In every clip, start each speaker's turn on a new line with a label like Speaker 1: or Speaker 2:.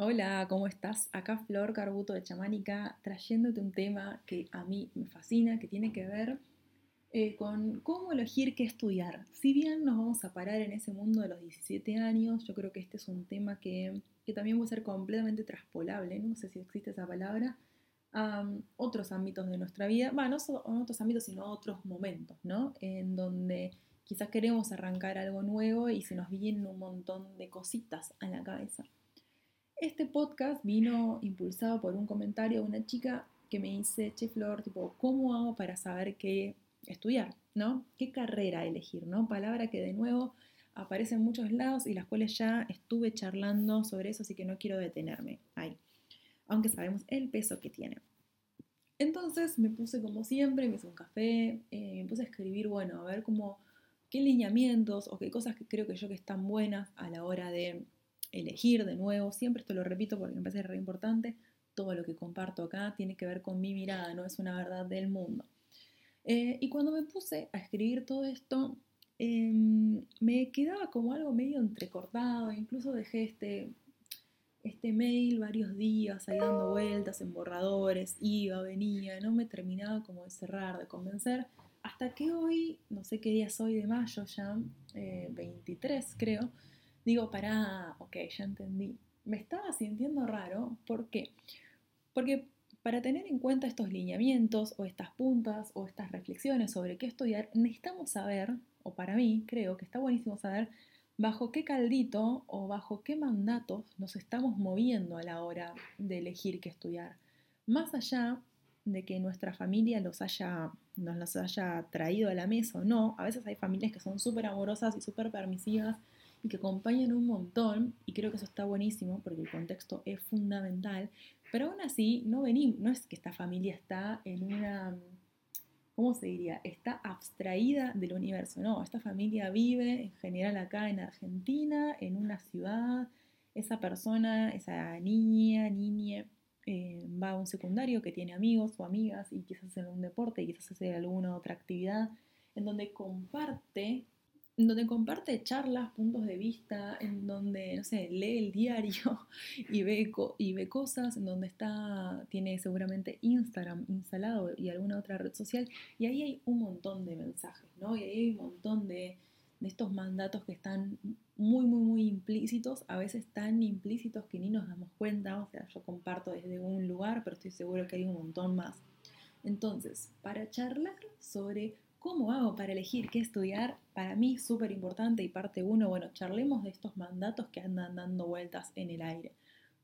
Speaker 1: Hola, ¿cómo estás? Acá Flor Carbuto de Chamánica trayéndote un tema que a mí me fascina, que tiene que ver eh, con cómo elegir qué estudiar. Si bien nos vamos a parar en ese mundo de los 17 años, yo creo que este es un tema que, también puede ser completamente traspolable, no sé si existe esa palabra, a um, otros ámbitos de nuestra vida, bueno, no en otros ámbitos, sino otros momentos, ¿no? En donde quizás queremos arrancar algo nuevo y se nos vienen un montón de cositas a la cabeza. Este podcast vino impulsado por un comentario de una chica que me dice, che Flor, tipo, ¿cómo hago para saber qué estudiar? ¿No? ¿Qué carrera elegir? ¿No? Palabra que de nuevo aparece en muchos lados y las cuales ya estuve charlando sobre eso, así que no quiero detenerme ahí, aunque sabemos el peso que tiene. Entonces me puse como siempre, me hice un café, eh, me puse a escribir, bueno, a ver cómo, qué lineamientos o qué cosas que creo que yo que están buenas a la hora de elegir de nuevo, siempre esto lo repito porque me parece re importante, todo lo que comparto acá tiene que ver con mi mirada, no es una verdad del mundo. Eh, y cuando me puse a escribir todo esto, em, me quedaba como algo medio entrecortado, incluso dejé este, este mail varios días ahí dando vueltas en borradores, iba, venía, no me terminaba como de cerrar, de convencer, hasta que hoy, no sé qué día es hoy de mayo ya, 23 eh, creo, digo, para, ok, ya entendí. Me estaba sintiendo raro, ¿por qué? Porque para tener en cuenta estos lineamientos o estas puntas o estas reflexiones sobre qué estudiar, necesitamos saber, o para mí creo que está buenísimo saber, bajo qué caldito o bajo qué mandatos nos estamos moviendo a la hora de elegir qué estudiar. Más allá de que nuestra familia los haya, nos los haya traído a la mesa o no, a veces hay familias que son súper amorosas y súper permisivas y que acompañan un montón, y creo que eso está buenísimo porque el contexto es fundamental, pero aún así no venimos, no es que esta familia está en una, ¿cómo se diría? Está abstraída del universo, no, esta familia vive en general acá en Argentina, en una ciudad, esa persona, esa niña, niña, eh, va a un secundario que tiene amigos o amigas y quizás hace un deporte y quizás hace alguna otra actividad en donde comparte donde comparte charlas, puntos de vista, en donde, no sé, lee el diario y ve, y ve cosas, en donde está, tiene seguramente Instagram instalado y alguna otra red social, y ahí hay un montón de mensajes, ¿no? Y ahí hay un montón de, de estos mandatos que están muy, muy, muy implícitos, a veces tan implícitos que ni nos damos cuenta, o sea, yo comparto desde un lugar, pero estoy seguro que hay un montón más. Entonces, para charlar sobre ¿Cómo hago para elegir qué estudiar? Para mí súper importante y parte uno, bueno, charlemos de estos mandatos que andan dando vueltas en el aire.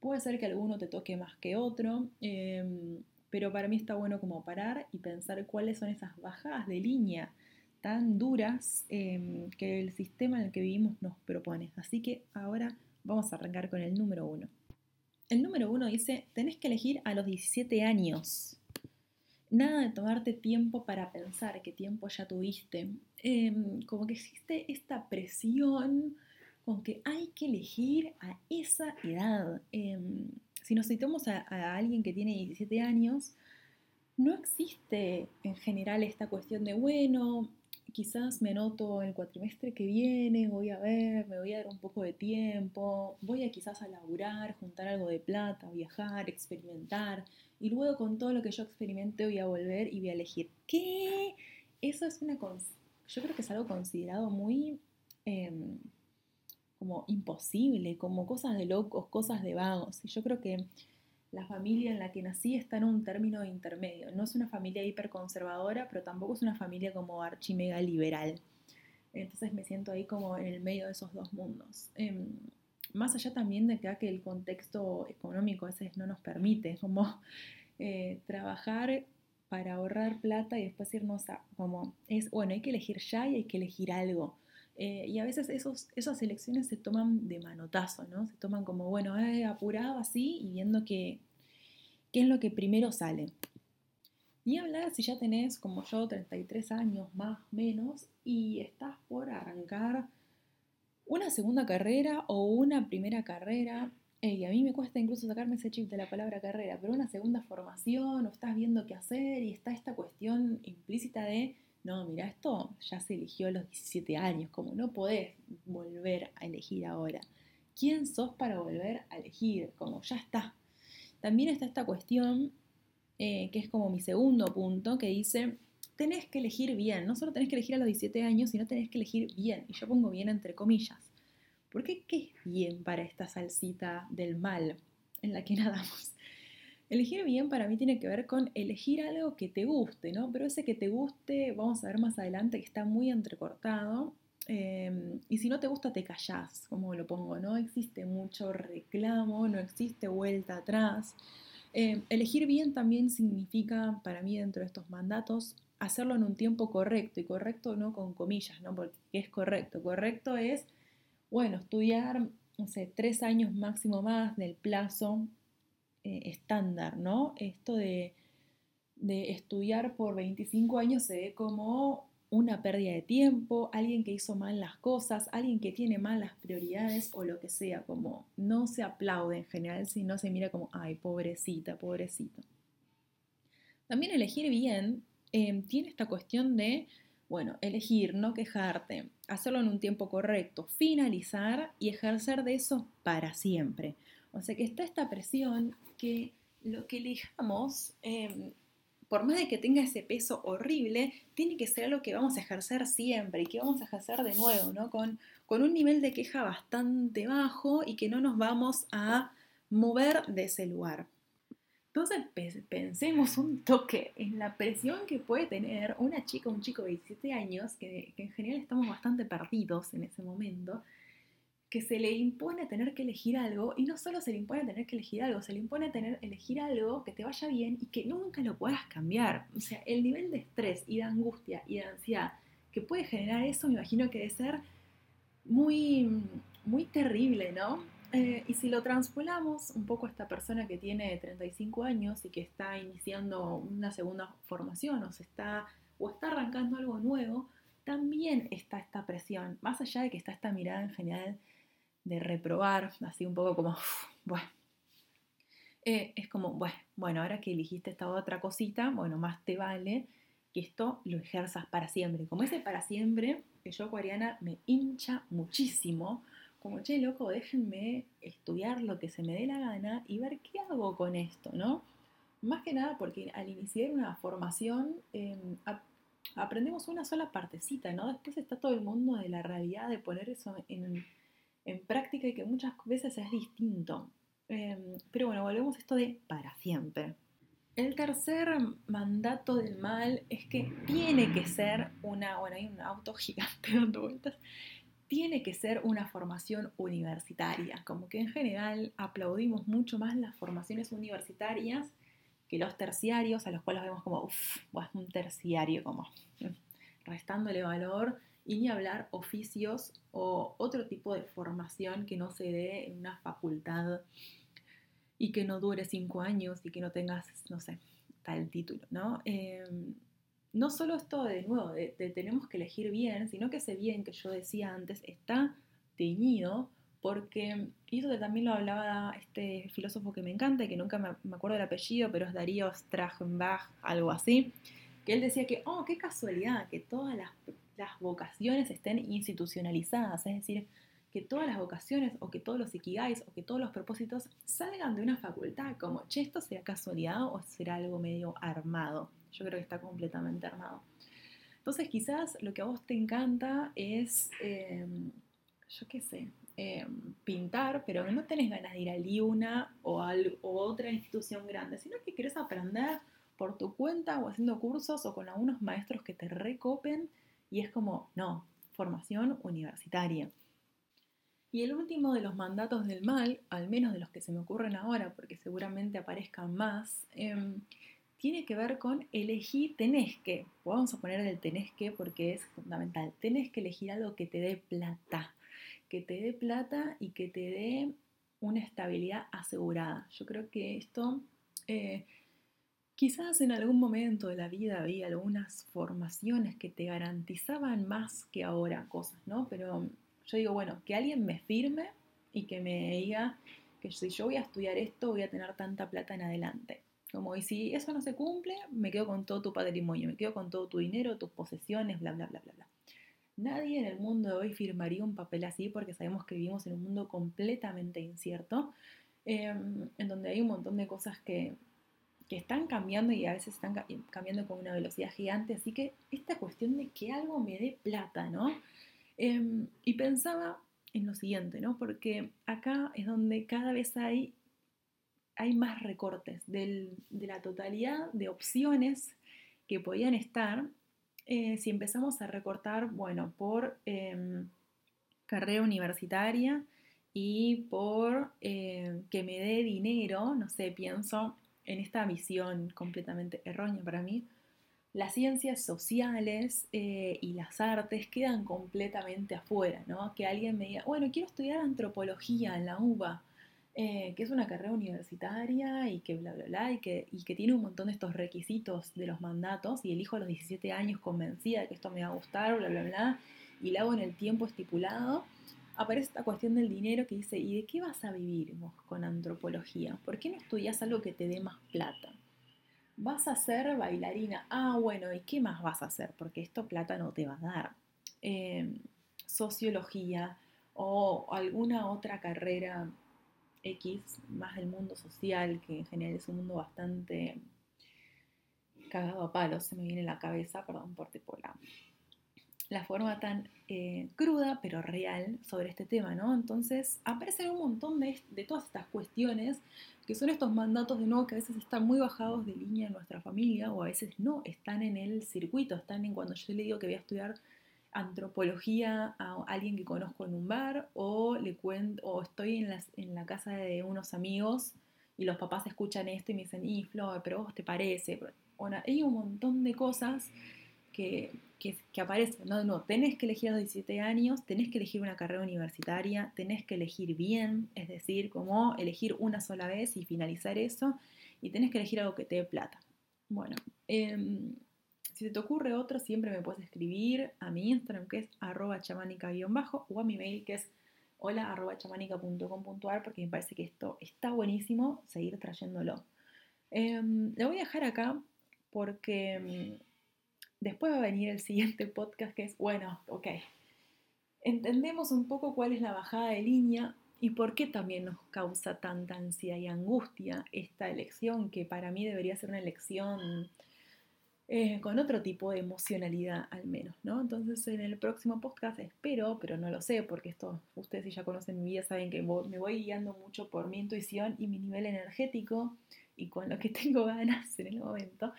Speaker 1: Puede ser que alguno te toque más que otro, em, pero para mí está bueno como parar y pensar cuáles son esas bajadas de línea tan duras em, que el sistema en el que vivimos nos propone. Así que ahora vamos a arrancar con el número uno. El número uno dice, tenés que elegir a los 17 años nada de tomarte tiempo para pensar qué tiempo ya tuviste. Em, como que existe esta presión con que hay que elegir a esa edad. Em, si nos citamos a, a, alguien que tiene 17 años, no existe en general esta cuestión de, bueno, quizás me anoto el cuatrimestre que viene, voy a ver, me voy a dar un poco de tiempo, voy a quizás a laburar, juntar algo de plata, viajar, experimentar, y luego con todo lo que yo experimente voy a volver y voy a elegir. ¿Qué? Eso es una... Yo creo que es algo considerado muy... Em, como imposible, como cosas de locos, cosas de vagos. Y yo creo que la familia en la que nací está en un término intermedio. No es una familia hiperconservadora, pero tampoco es una familia como archimega liberal. Entonces me siento ahí como en el medio de esos dos mundos. Em, más allá también de que, el contexto económico a veces no nos permite como eh, trabajar para ahorrar plata y después irnos a, como, es, bueno, hay que elegir ya y hay que elegir algo. Eh, y a veces esos, esas elecciones se toman de manotazo, ¿no? Se toman como, bueno, eh, apurado así y viendo qué es lo que primero sale. Ni hablar si ya tenés, como yo, 33 años más menos y estás por arrancar una segunda carrera o una primera carrera. y a mí me cuesta incluso sacarme ese chip de la palabra carrera, pero una segunda formación o estás viendo qué hacer y está esta cuestión implícita de no, mira, esto ya se eligió a los 17 años, como no podés volver a elegir ahora. quién sos para volver a elegir, como ya está. También está esta cuestión, eh, que es como mi segundo punto, que dice, tenés que elegir bien, no solo tenés que elegir a los 17 años, sino tenés que elegir bien, y yo pongo bien entre comillas. Porque ¿qué es bien para esta salsita del mal en la que nadamos? Elegir bien para mí tiene que ver con elegir algo que te guste, ¿no? Pero ese que te guste, vamos a ver más adelante que está muy entrecortado. Em, y si no te gusta, te callás, como lo pongo. No existe mucho reclamo, no existe vuelta atrás. Em, elegir bien también significa, para mí, dentro de estos mandatos, hacerlo en un tiempo correcto. Y correcto no con comillas, ¿no? Porque es correcto. Correcto es, bueno, estudiar, no sé, tres años máximo más del plazo eh, estándar, ¿no? Esto de, de estudiar por 25 años se ve como una pérdida de tiempo, alguien que hizo mal las cosas, alguien que tiene mal las prioridades o lo que sea, como no se aplaude en general, sino se mira como, ay, pobrecita, pobrecito. También elegir bien em, tiene esta cuestión de, bueno, elegir, no quejarte, hacerlo en un tiempo correcto, finalizar y ejercer de eso para siempre. O sea que está esta presión que lo que elijamos, em, por más de que tenga ese peso horrible, tiene que ser algo que vamos a ejercer siempre y que vamos a ejercer de nuevo, ¿no? Con, con un nivel de queja bastante bajo y que no nos vamos a mover de ese lugar. Entonces pensemos un toque en la presión que puede tener una chica un chico de 17 años, que, que en general estamos bastante perdidos en ese momento, que se le impone tener que elegir algo y no solo se le impone tener que elegir algo, se le impone tener elegir algo que te vaya bien y que nunca lo puedas cambiar. O sea, el nivel de estrés y de angustia y de ansiedad que puede generar eso, me imagino que debe ser muy, muy terrible, ¿no? Eh, y si lo transpolamos un poco a esta persona que tiene 35 años y que está iniciando una segunda formación o, se está, o está arrancando algo nuevo, también está esta presión, más allá de que está esta mirada en general de reprobar, así un poco como, bueno, eh, es como, bueno, bueno, ahora que elegiste esta otra cosita, bueno, más te vale que esto lo ejerzas para siempre. Como ese para siempre, que yo, Acuariana, me hincha muchísimo, como, che, loco, déjenme estudiar lo que se me dé la gana y ver qué hago con esto, ¿no? Más que nada porque al iniciar una formación em, aprendemos una sola partecita, ¿no? Después está todo el mundo de la realidad de poner eso en en práctica y que muchas veces es distinto. Em, pero bueno, volvemos a esto de para siempre. El tercer mandato del mal es que tiene que ser una, bueno, hay un auto gigante dando vueltas, tiene que ser una formación universitaria, como que en general aplaudimos mucho más las formaciones universitarias que los terciarios, a los cuales vemos como, uff, un terciario, como restándole valor y ni hablar oficios o otro tipo de formación que no se dé en una facultad y que no dure cinco años y que no tengas, no sé, tal título, ¿no? Em, no solo esto de nuevo, de, tenemos que elegir bien, sino que ese bien que yo decía antes está teñido porque, y eso también lo hablaba este filósofo que me encanta y que nunca me, me acuerdo del apellido, pero es Darío Strachenbach, algo así, que él decía que, oh, qué casualidad, que todas las las vocaciones estén institucionalizadas, es decir, que todas las vocaciones o que todos los ikigais o que todos los propósitos salgan de una facultad, como, che, esto será casualidad o será algo medio armado. Yo creo que está completamente armado. Entonces quizás lo que a vos te encanta es, em, yo qué sé, em, pintar, pero no tenés ganas de ir a Liuna o a otra institución grande, sino que querés aprender por tu cuenta o haciendo cursos o con algunos maestros que te recopen y es como, no, formación universitaria. Y el último de los mandatos del mal, al menos de los que se me ocurren ahora, porque seguramente aparezcan más, em, tiene que ver con elegir, tenés que, vamos a poner el tenés que porque es fundamental, tenés que elegir algo que te dé plata, que te dé plata y que te dé una estabilidad asegurada. Yo creo que esto eh, Quizás en algún momento de la vida había algunas formaciones que te garantizaban más que ahora cosas, ¿no? Pero yo digo, bueno, que alguien me firme y que me diga que si yo voy a estudiar esto voy a tener tanta plata en adelante. Como, y si eso no se cumple, me quedo con todo tu patrimonio, me quedo con todo tu dinero, tus posesiones, bla, bla, bla, bla, bla. Nadie en el mundo de hoy firmaría un papel así porque sabemos que vivimos en un mundo completamente incierto, em, en donde hay un montón de cosas que, que están cambiando y a veces están cambiando con una velocidad gigante. Así que esta cuestión de que algo me dé plata, ¿no? Em, y pensaba en lo siguiente, ¿no? Porque acá es donde cada vez hay, hay más recortes de la totalidad de opciones que podían estar eh, si empezamos a recortar, bueno, por em, carrera universitaria y por em, que me dé dinero, no sé, pienso en esta visión completamente errónea para mí, las ciencias sociales eh, y las artes quedan completamente afuera, ¿no? Que alguien me diga, bueno, quiero estudiar antropología en la UBA, eh, que es una carrera universitaria y que bla, bla, bla, y que, y que tiene un montón de estos requisitos de los mandatos, y elijo a los 17 años convencida de que esto me va a gustar, bla, bla, bla, y lo hago en el tiempo estipulado, aparece esta cuestión del dinero que dice, ¿y de qué vas a vivir vos con antropología? ¿Por qué no estudias algo que te dé más plata? Vas a ser bailarina. Ah, bueno, ¿y qué más vas a hacer? Porque esto plata no te va a dar. Em, sociología o alguna otra carrera X, más del mundo social, que en general es un mundo bastante cagado a palos, se me viene en la cabeza, perdón por forma tan eh, cruda pero real sobre este tema, ¿no? Entonces aparecen un montón de, de, todas estas cuestiones que son estos mandatos de nuevo que a veces están muy bajados de línea en nuestra familia o a veces no, están en el circuito, están en cuando yo le digo que voy a estudiar antropología a alguien que conozco en un bar o le cuento o estoy en, en la casa de unos amigos y los papás escuchan esto y me dicen, y Flo, pero vos te parece. Bueno, hay un montón de cosas que, que, aparecen. ¿no? no, tenés que elegir a los 17 años, tenés que elegir una carrera universitaria, tenés que elegir bien, es decir, como elegir una sola vez y finalizar eso, y tenés que elegir algo que te dé plata. Bueno, eh, si te ocurre otro, siempre me puedes escribir a mi Instagram que es arroba chamanica-bajo o a mi mail que es hola arroba chamanica.com.ar porque me parece que esto está buenísimo seguir trayéndolo. Em, le voy a dejar acá porque em, después va a venir el siguiente podcast que es, bueno, ok, entendemos un poco cuál es la bajada de línea y por qué también nos causa tanta ansiedad y angustia esta elección que para mí debería ser una elección eh, con otro tipo de emocionalidad al menos, ¿no? Entonces en el próximo podcast espero, pero no lo sé, porque esto ustedes si ya conocen mi vida saben que me voy guiando mucho por mi intuición y mi nivel energético y con lo que tengo ganas en el momento.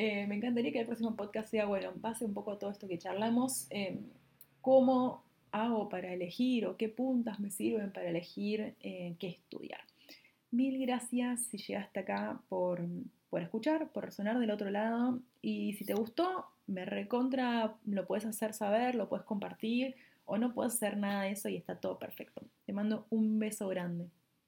Speaker 1: Eh, me encantaría que el próximo podcast sea, bueno, en base un poco a todo esto que charlamos, em, cómo hago para elegir o qué puntas me sirven para elegir eh, qué estudiar. Mil gracias si llegaste acá por por escuchar, por resonar del otro lado. Y si te gustó, me recontra, lo puedes hacer saber, lo puedes compartir o no puedes hacer nada de eso y está todo perfecto. Te mando un beso grande.